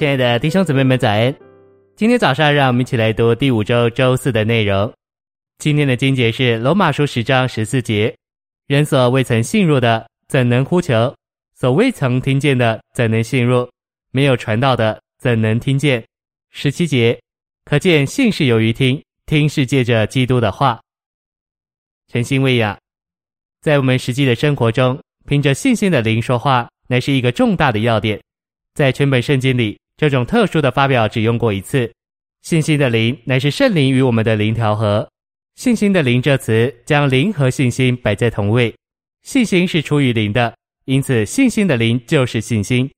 亲爱的弟兄姊妹们，早安！今天早上，让我们一起来读第五周周四的内容。今天的经节是罗马书十章十四节：“人所未曾信入的，怎能呼求？所未曾听见的，怎能信入？没有传道的，怎能听见？”十七节，可见信是由于听，听是借着基督的话。诚心喂养，在我们实际的生活中，凭着信心的灵说话，乃是一个重大的要点。在全本圣经里，这种特殊的发表只用过一次。信心的灵乃是圣灵与我们的灵调和。信心的灵这词将灵和信心摆在同位。信心是出于灵的，因此信心的灵就是信心。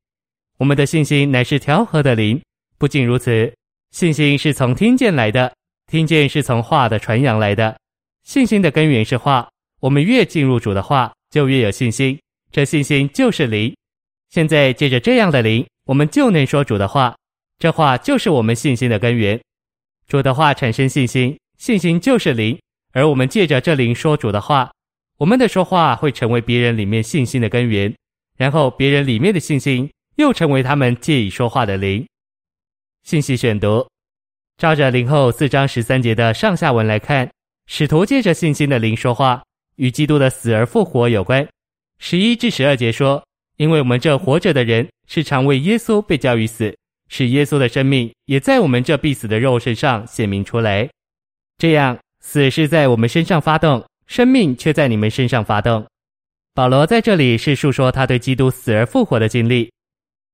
我们的信心乃是调和的灵。不仅如此，信心是从听见来的，听见是从话的传扬来的。信心的根源是话，我们越进入主的话，就越有信心。这信心就是灵。现在借着这样的灵，我们就能说主的话。这话就是我们信心的根源。主的话产生信心，信心就是灵。而我们借着这灵说主的话，我们的说话会成为别人里面信心的根源，然后别人里面的信心又成为他们借以说话的灵。信息选读，照着林后四章十三节的上下文来看，使徒借着信心的灵说话，与基督的死而复活有关。十一至十二节说。因为我们这活着的人是常为耶稣被交于死，使耶稣的生命也在我们这必死的肉身上显明出来。这样，死是在我们身上发动，生命却在你们身上发动。保罗在这里是述说他对基督死而复活的经历。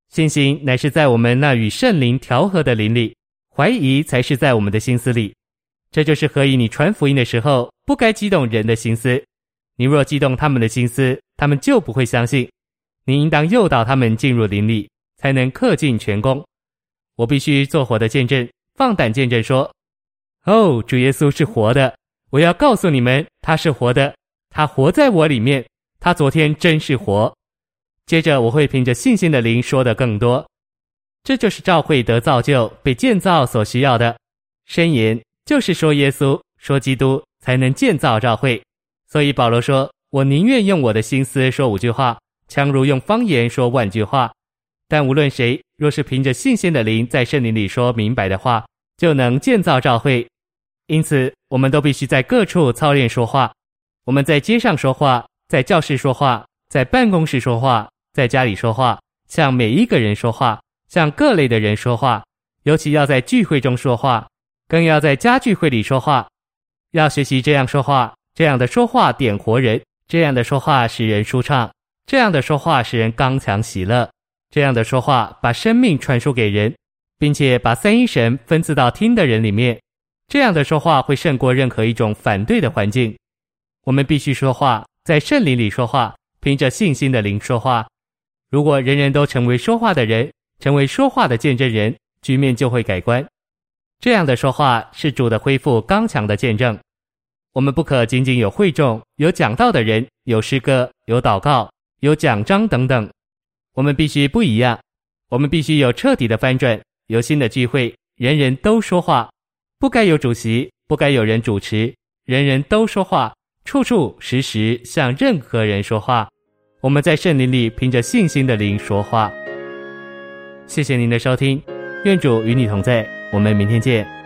信心乃是在我们那与圣灵调和的灵里，怀疑才是在我们的心思里。这就是何以你传福音的时候不该激动人的心思。你若激动他们的心思，他们就不会相信。你应当诱导他们进入灵里，才能恪尽全功。我必须做活的见证，放胆见证说：哦，主耶稣是活的！我要告诉你们，他是活的，他活在我里面。他昨天真是活。接着我会凭着信心的灵说的更多。这就是教会得造就、被建造所需要的。箴言就是说耶稣、说基督，才能建造教会。所以保罗说：我宁愿用我的心思说五句话。强如用方言说万句话，但无论谁，若是凭着信心的灵在圣灵里说明白的话，就能建造召会。因此，我们都必须在各处操练说话。我们在街上说话，在教室说话，在办公室说话，在家里说话，向每一个人说话，向各类的人说话，尤其要在聚会中说话，更要在家聚会里说话。要学习这样说话，这样的说话点活人，这样的说话使人舒畅。这样的说话使人刚强喜乐，这样的说话把生命传输给人，并且把三一神分赐到听的人里面。这样的说话会胜过任何一种反对的环境。我们必须说话，在圣灵里说话，凭着信心的灵说话。如果人人都成为说话的人，成为说话的见证人，局面就会改观。这样的说话是主的恢复刚强的见证。我们不可仅仅有会众、有讲道的人、有诗歌、有祷告。有奖章等等，我们必须不一样。我们必须有彻底的翻转，有新的聚会，人人都说话，不该有主席，不该有人主持，人人都说话，处处时时向任何人说话。我们在圣灵里凭着信心的灵说话。谢谢您的收听，愿主与你同在，我们明天见。